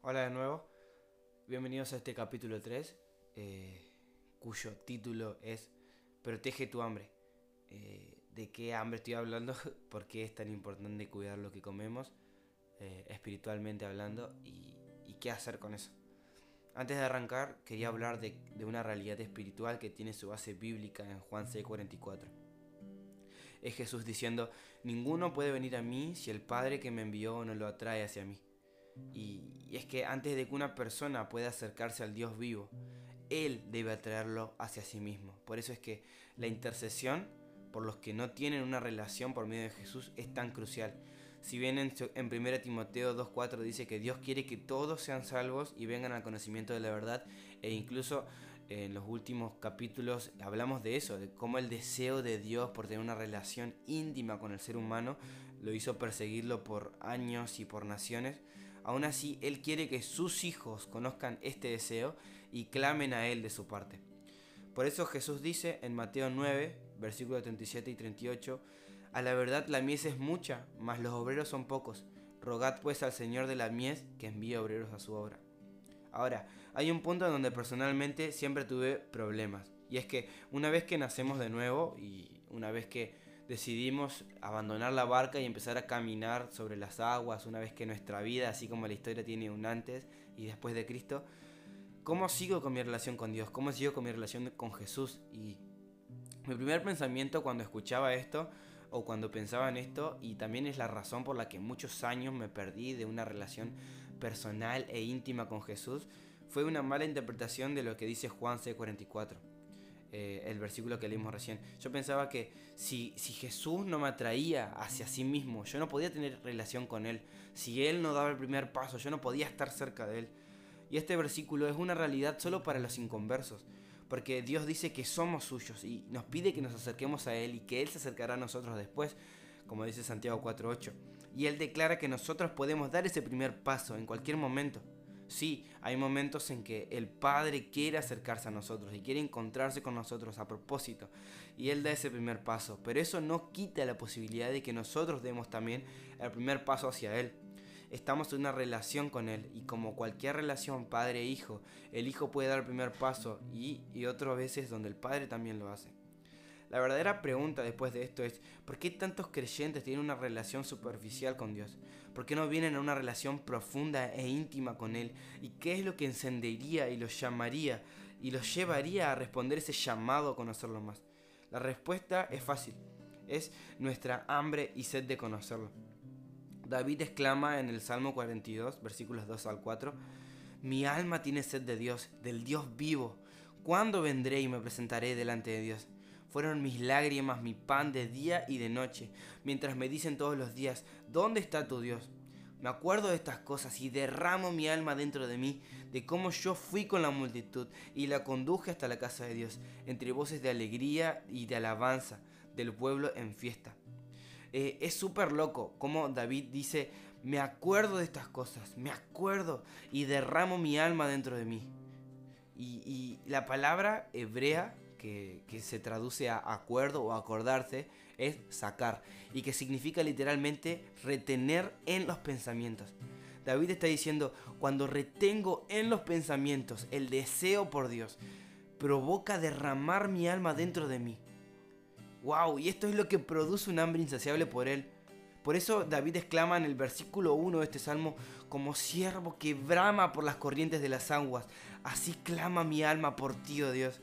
Hola de nuevo, bienvenidos a este capítulo 3, eh, cuyo título es Protege tu hambre. Eh, ¿De qué hambre estoy hablando? ¿Por qué es tan importante cuidar lo que comemos, eh, espiritualmente hablando, y, qué hacer con eso? Antes de arrancar, quería hablar de, de una realidad espiritual que tiene su base bíblica en Juan 6:44 es Jesús diciendo, ninguno puede venir a mí si el Padre que me envió no lo atrae hacia mí. Y, es que antes de que una persona pueda acercarse al Dios vivo, Él debe atraerlo hacia sí mismo. Por eso es que la intercesión por los que no tienen una relación por medio de Jesús es tan crucial. Si bien en, en 1 Timoteo 2.4 dice que Dios quiere que todos sean salvos y vengan al conocimiento de la verdad, e incluso en los últimos capítulos hablamos de eso, de cómo el deseo de Dios por tener una relación íntima con el ser humano lo hizo perseguirlo por años y por naciones. Aún así, Él quiere que sus hijos conozcan este deseo y clamen a Él de su parte. Por eso Jesús dice en Mateo 9, versículos 37 y 38, A la verdad la mies es mucha, mas los obreros son pocos. Rogad pues al Señor de la mies que envíe obreros a su obra. Ahora, hay un punto en donde personalmente siempre tuve problemas. Y es que una vez que nacemos de nuevo y una vez que decidimos abandonar la barca y empezar a caminar sobre las aguas, una vez que nuestra vida, así como la historia tiene un antes y después de Cristo, ¿cómo sigo con mi relación con Dios? ¿Cómo sigo con mi relación con Jesús? Y mi primer pensamiento cuando escuchaba esto o cuando pensaba en esto, y también es la razón por la que muchos años me perdí de una relación personal e íntima con Jesús, fue una mala interpretación de lo que dice Juan C44. Eh, el versículo que leímos recién. Yo pensaba que si, si Jesús no me atraía hacia sí mismo, yo no podía tener relación con Él. Si Él no daba el primer paso, yo no podía estar cerca de Él. Y este versículo es una realidad solo para los inconversos. Porque Dios dice que somos suyos y nos pide que nos acerquemos a Él y que Él se acercará a nosotros después, como dice Santiago 4.8. Y Él declara que nosotros podemos dar ese primer paso en cualquier momento. Sí, hay momentos en que el Padre quiere acercarse a nosotros y quiere encontrarse con nosotros a propósito. Y Él da ese primer paso. Pero eso no quita la posibilidad de que nosotros demos también el primer paso hacia Él. Estamos en una relación con Él y como cualquier relación padre-hijo, el hijo puede dar el primer paso y, y otras veces donde el padre también lo hace. La verdadera pregunta después de esto es, ¿por qué tantos creyentes tienen una relación superficial con Dios? ¿Por qué no vienen a una relación profunda e íntima con Él? ¿Y qué es lo que encendería y los llamaría y los llevaría a responder ese llamado a conocerlo más? La respuesta es fácil, es nuestra hambre y sed de conocerlo. David exclama en el Salmo 42, versículos 2 al 4, Mi alma tiene sed de Dios, del Dios vivo. ¿Cuándo vendré y me presentaré delante de Dios? Fueron mis lágrimas mi pan de día y de noche, mientras me dicen todos los días, ¿dónde está tu Dios? Me acuerdo de estas cosas y derramo mi alma dentro de mí, de cómo yo fui con la multitud y la conduje hasta la casa de Dios, entre voces de alegría y de alabanza del pueblo en fiesta. Eh, es súper loco como David dice, me acuerdo de estas cosas, me acuerdo y derramo mi alma dentro de mí. Y, y la palabra hebrea que, se traduce a acuerdo o acordarse, es sacar, y que significa literalmente retener en los pensamientos. David está diciendo, cuando retengo en los pensamientos el deseo por Dios, provoca derramar mi alma dentro de mí. ¡Wow! Y esto es lo que produce un hambre insaciable por Él. Por eso David exclama en el versículo 1 de este salmo, como siervo que brama por las corrientes de las aguas, así clama mi alma por ti, oh Dios.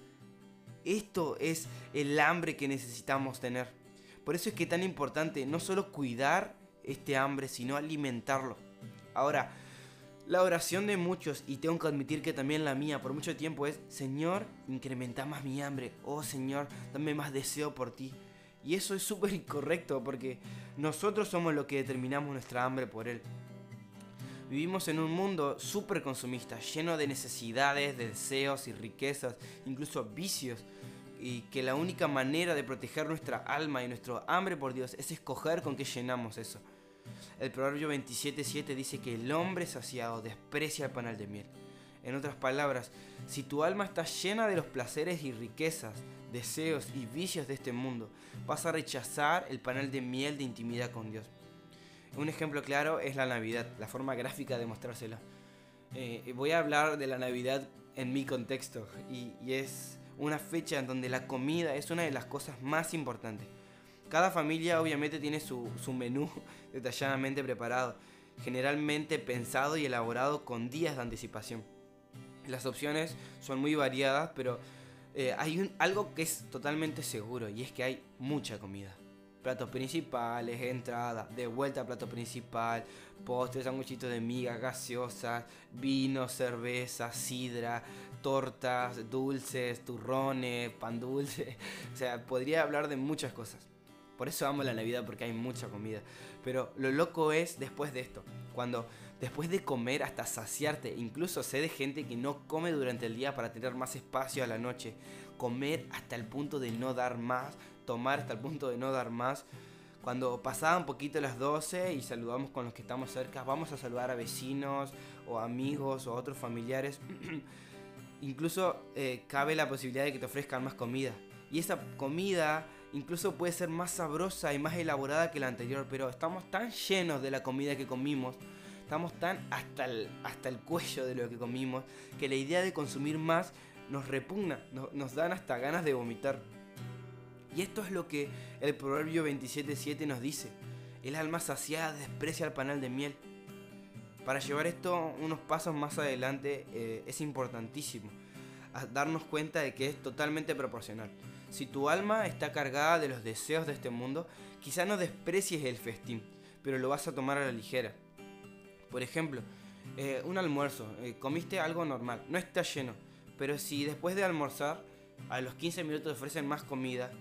Esto es el hambre que necesitamos tener. Por eso es que es tan importante no solo cuidar este hambre, sino alimentarlo. Ahora, la oración de muchos, y tengo que admitir que también la mía por mucho tiempo es, Señor, incrementa más mi hambre. Oh Señor, dame más deseo por ti. Y eso es súper incorrecto porque nosotros somos los que determinamos nuestra hambre por Él. Vivimos en un mundo súper consumista, lleno de necesidades, de deseos y riquezas, incluso vicios, y que la única manera de proteger nuestra alma y nuestro hambre por Dios es escoger con qué llenamos eso. El Proverbio 27.7 dice que el hombre saciado desprecia el panal de miel. En otras palabras, si tu alma está llena de los placeres y riquezas, deseos y vicios de este mundo, vas a rechazar el panal de miel de intimidad con Dios. Un ejemplo claro es la Navidad, la forma gráfica de mostrárselo. Eh, voy a hablar de la Navidad en mi contexto y, es una fecha en donde la comida es una de las cosas más importantes. Cada familia obviamente tiene su, menú detalladamente preparado, generalmente pensado y elaborado con días de anticipación. Las opciones son muy variadas, pero eh, hay algo que es totalmente seguro y es que hay mucha comida. Platos principales, entrada, de vuelta a plato principal, postres, sanguchitos de miga, gaseosas, vino, cerveza, sidra, tortas, dulces, turrones, pan dulce. O sea, podría hablar de muchas cosas. Por eso amo la Navidad porque hay mucha comida. Pero lo loco es después de esto, cuando después de comer hasta saciarte, incluso sé de gente que no come durante el día para tener más espacio a la noche, comer hasta el punto de no dar más, tomar hasta el punto de no dar más. Cuando pasaban poquito las 12 y saludamos con los que estamos cerca, vamos a saludar a vecinos o amigos o otros familiares. incluso eh, cabe la posibilidad de que te ofrezcan más comida. Y esa comida incluso puede ser más sabrosa y más elaborada que la anterior, pero estamos tan llenos de la comida que comimos Estamos tan hasta el, hasta el cuello de lo que comimos que la idea de consumir más nos repugna, nos dan hasta ganas de vomitar. Y esto es lo que el Proverbio 27.7 nos dice. El alma saciada desprecia el panal de miel. Para llevar esto unos pasos más adelante eh, es importantísimo darnos cuenta de que es totalmente proporcional. Si tu alma está cargada de los deseos de este mundo, quizá no desprecies el festín, pero lo vas a tomar a la ligera. Por ejemplo, eh, un almuerzo, eh, comiste algo normal, no está lleno, pero si después de almorzar a los 15 minutos te ofrecen más comida,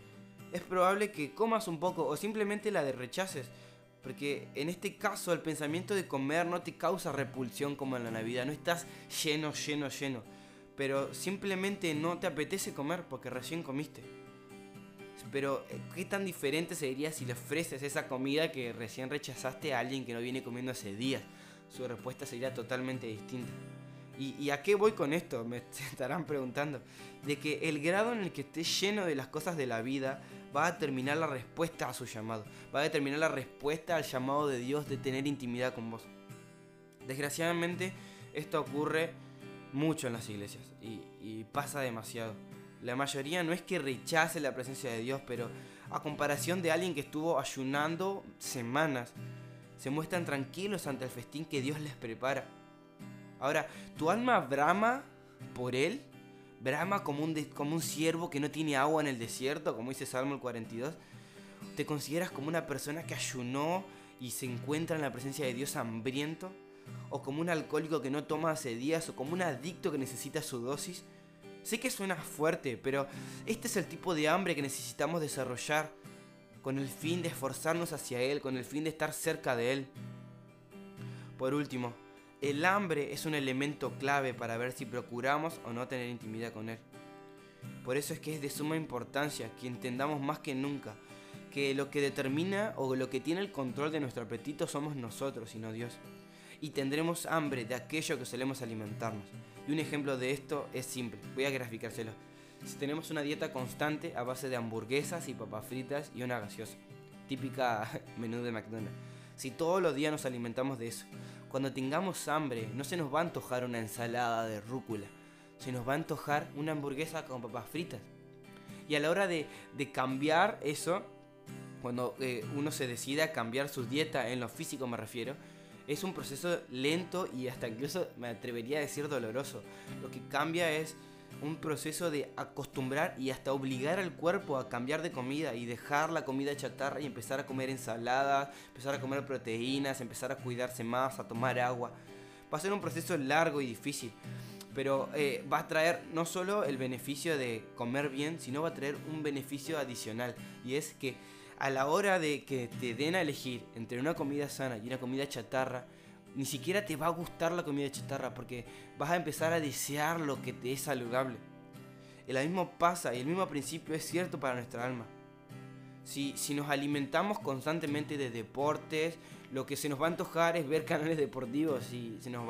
es probable que comas un poco o simplemente la de rechaces. Porque en este caso el pensamiento de comer no te causa repulsión como en la Navidad, no estás lleno, lleno, lleno. Pero simplemente no te apetece comer porque recién comiste. Pero eh, ¿qué tan diferente sería si le ofreces esa comida que recién rechazaste a alguien que no viene comiendo hace días? su respuesta sería totalmente distinta. ¿Y, a qué voy con esto? Me estarán preguntando. De que el grado en el que esté lleno de las cosas de la vida va a determinar la respuesta a su llamado. Va a determinar la respuesta al llamado de Dios de tener intimidad con vos. Desgraciadamente, esto ocurre mucho en las iglesias y, y pasa demasiado. La mayoría no es que rechace la presencia de Dios, pero a comparación de alguien que estuvo ayunando semanas, se muestran tranquilos ante el festín que Dios les prepara. Ahora, tu alma brama por Él, brama como un, como un siervo que no tiene agua en el desierto, como dice Salmo el 42. ¿Te consideras como una persona que ayunó y se encuentra en la presencia de Dios hambriento? ¿O como un alcohólico que no toma hace días? ¿O como un adicto que necesita su dosis? Sé que suena fuerte, pero este es el tipo de hambre que necesitamos desarrollar con el fin de esforzarnos hacia Él, con el fin de estar cerca de Él. Por último, el hambre es un elemento clave para ver si procuramos o no tener intimidad con Él. Por eso es que es de suma importancia que entendamos más que nunca que lo que determina o lo que tiene el control de nuestro apetito somos nosotros y no Dios. Y tendremos hambre de aquello que solemos alimentarnos. Y un ejemplo de esto es simple, voy a graficárselo si tenemos una dieta constante a base de hamburguesas y papas fritas y una gaseosa, típica menú de McDonald's. Si todos los días nos alimentamos de eso, cuando tengamos hambre no se nos va a antojar una ensalada de rúcula, se nos va a antojar una hamburguesa con papas fritas. Y a la hora de, cambiar eso, cuando eh, uno se decide a cambiar su dieta, en lo físico me refiero, es un proceso lento y hasta incluso me atrevería a decir doloroso. Lo que cambia es un proceso de acostumbrar y hasta obligar al cuerpo a cambiar de comida y dejar la comida chatarra y empezar a comer ensaladas, empezar a comer proteínas, empezar a cuidarse más, a tomar agua. Va a ser un proceso largo y difícil, pero eh, va a traer no solo el beneficio de comer bien, sino va a traer un beneficio adicional y es que a la hora de que te den a elegir entre una comida sana y una comida chatarra, ni siquiera te va a gustar la comida chatarra porque vas a empezar a desear lo que te es saludable. El mismo pasa y el mismo principio es cierto para nuestra alma. Si, si nos alimentamos constantemente de deportes, lo que se nos va a antojar es ver canales deportivos. Si, nos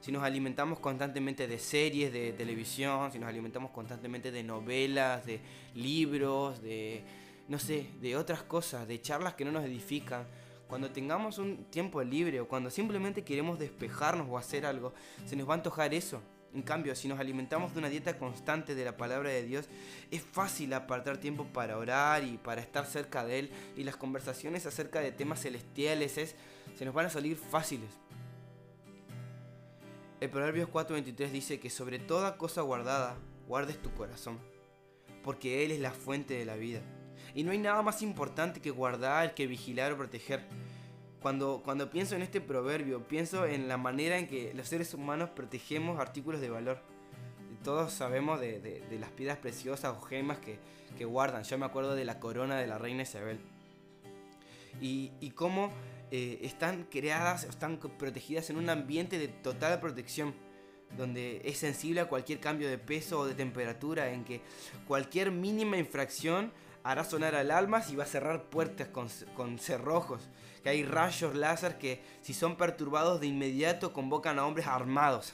si nos alimentamos constantemente de series de televisión, si nos alimentamos constantemente de novelas, de libros, de, no sé, de otras cosas, de charlas que no nos edifican, cuando tengamos un tiempo libre o cuando simplemente queremos despejarnos o hacer algo, se nos va a antojar eso. En cambio, si nos alimentamos de una dieta constante de la palabra de Dios, es fácil apartar tiempo para orar y para estar cerca de Él. Y las conversaciones acerca de temas celestiales es, se nos van a salir fáciles. El Proverbios 4:23 dice que sobre toda cosa guardada, guardes tu corazón, porque Él es la fuente de la vida. Y no hay nada más importante que guardar, que vigilar o proteger. Cuando, cuando pienso en este proverbio, pienso en la manera en que los seres humanos protegemos artículos de valor. Todos sabemos de, las piedras preciosas o gemas que, guardan. Yo me acuerdo de la corona de la reina Isabel. Y, y cómo eh, están creadas, están protegidas en un ambiente de total protección donde es sensible a cualquier cambio de peso o de temperatura, en que cualquier mínima infracción hará sonar alarmas y va a cerrar puertas con, cerrojos. Que hay rayos láser que si son perturbados de inmediato convocan a hombres armados.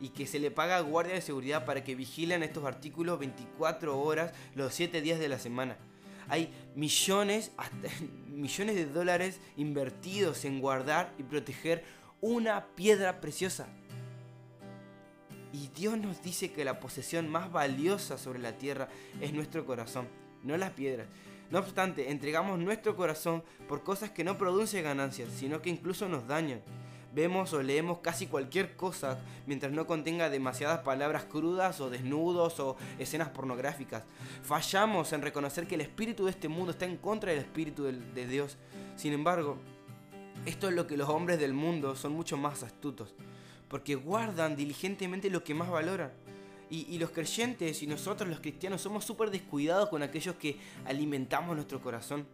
Y que se le paga a guardia de seguridad para que vigilen estos artículos 24 horas los 7 días de la semana. Hay millones, millones de dólares invertidos en guardar y proteger una piedra preciosa. Y Dios nos dice que la posesión más valiosa sobre la tierra es nuestro corazón no las piedras. No obstante, entregamos nuestro corazón por cosas que no producen ganancias, sino que incluso nos dañan. Vemos o leemos casi cualquier cosa mientras no contenga demasiadas palabras crudas o desnudos o escenas pornográficas. Fallamos en reconocer que el espíritu de este mundo está en contra del espíritu de Dios. Sin embargo, esto es lo que los hombres del mundo son mucho más astutos, porque guardan diligentemente lo que más valoran y, los creyentes y nosotros los cristianos somos súper descuidados con aquellos que alimentamos nuestro corazón.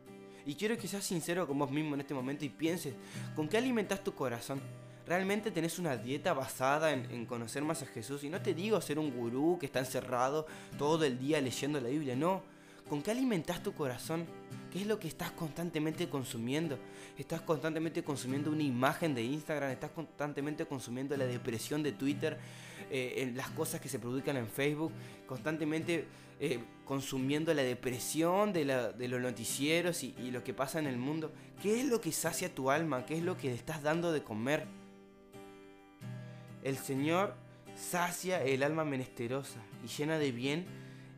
Y quiero que seas sincero con vos mismo en este momento y pienses, ¿con qué alimentas tu corazón? ¿Realmente tenés una dieta basada en, en, conocer más a Jesús? Y no te digo ser un gurú que está encerrado todo el día leyendo la Biblia, no. ¿Con qué alimentas tu corazón? ¿Qué es lo que estás constantemente consumiendo? ¿Estás constantemente consumiendo una imagen de Instagram? ¿Estás constantemente consumiendo la depresión de Twitter? Eh, en las cosas que se publican en Facebook, constantemente eh, consumiendo la depresión de, los noticieros y, lo que pasa en el mundo. ¿Qué es lo que sacia tu alma? ¿Qué es lo que le estás dando de comer? El Señor sacia el alma menesterosa y llena de bien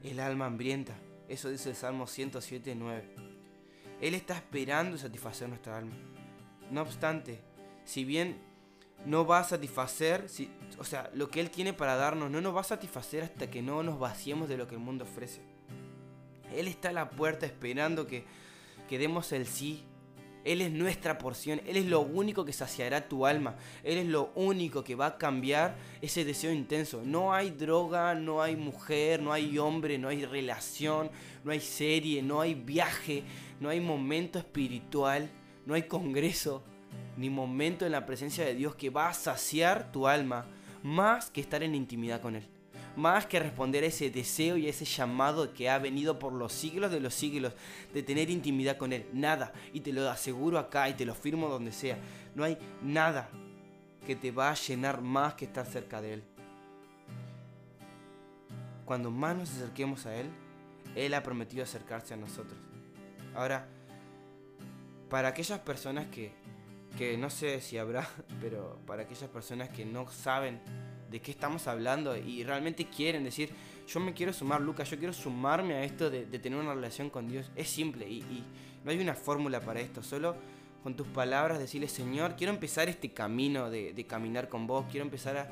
el alma hambrienta. Eso dice el Salmo 107, 9. Él está esperando satisfacer nuestra alma. No obstante, si bien no va a satisfacer, si, o sea, lo que Él tiene para darnos no nos va a satisfacer hasta que no nos vaciemos de lo que el mundo ofrece. Él está a la puerta esperando que, que demos el sí. Él es nuestra porción, Él es lo único que saciará tu alma, Él es lo único que va a cambiar ese deseo intenso. No hay droga, no hay mujer, no hay hombre, no hay relación, no hay serie, no hay viaje, no hay momento espiritual, no hay congreso, ni momento en la presencia de Dios que va a saciar tu alma más que estar en intimidad con Él. Más que responder a ese deseo y a ese llamado que ha venido por los siglos de los siglos de tener intimidad con Él. Nada. Y te lo aseguro acá y te lo firmo donde sea. No hay nada que te va a llenar más que estar cerca de Él. Cuando más nos acerquemos a Él, Él ha prometido acercarse a nosotros. Ahora, para aquellas personas que que no sé si habrá, pero para aquellas personas que no saben de qué estamos hablando y realmente quieren decir, yo me quiero sumar, Lucas, yo quiero sumarme a esto de, tener una relación con Dios, es simple y, no hay una fórmula para esto, solo con tus palabras decirle, Señor, quiero empezar este camino de, caminar con vos, quiero empezar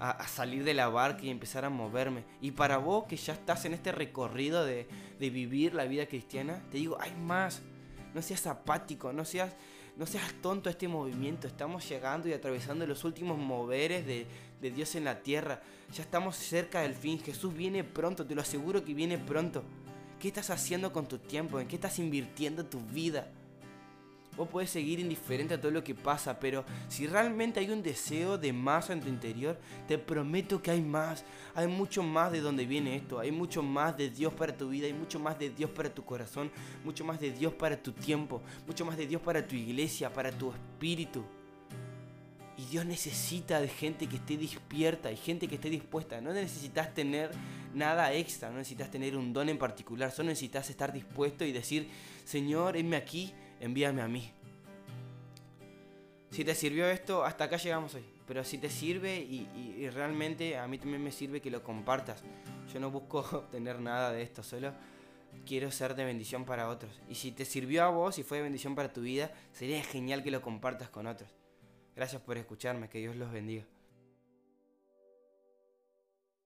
a, salir de la barca y empezar a moverme. Y para vos que ya estás en este recorrido de, vivir la vida cristiana, te digo, hay más, no seas apático, no seas no seas tonto este movimiento, estamos llegando y atravesando los últimos moveres de Dios en la tierra, ya estamos cerca del fin, Jesús viene pronto, te lo aseguro que viene pronto. ¿Qué estás haciendo con tu tiempo? ¿En qué estás invirtiendo tu vida? Vos puedes seguir indiferente a todo lo que pasa, pero si realmente hay un deseo de más en tu interior, te prometo que hay más. Hay mucho más de donde viene esto. Hay mucho más de Dios para tu vida. Hay mucho más de Dios para tu corazón. Mucho más de Dios para tu tiempo. Mucho más de Dios para tu iglesia, para tu espíritu. Y Dios necesita de gente que esté despierta y gente que esté dispuesta. No necesitas tener nada extra, no necesitas tener un don en particular. Solo necesitas estar dispuesto y decir, Señor, heme aquí envíame a mí. Si te sirvió esto, hasta acá llegamos hoy. Pero si te sirve y, y realmente a mí también me sirve que lo compartas. Yo no busco obtener nada de esto, solo quiero ser de bendición para otros. Y si te sirvió a vos y fue de bendición para tu vida, sería genial que lo compartas con otros. Gracias por escucharme, que Dios los bendiga.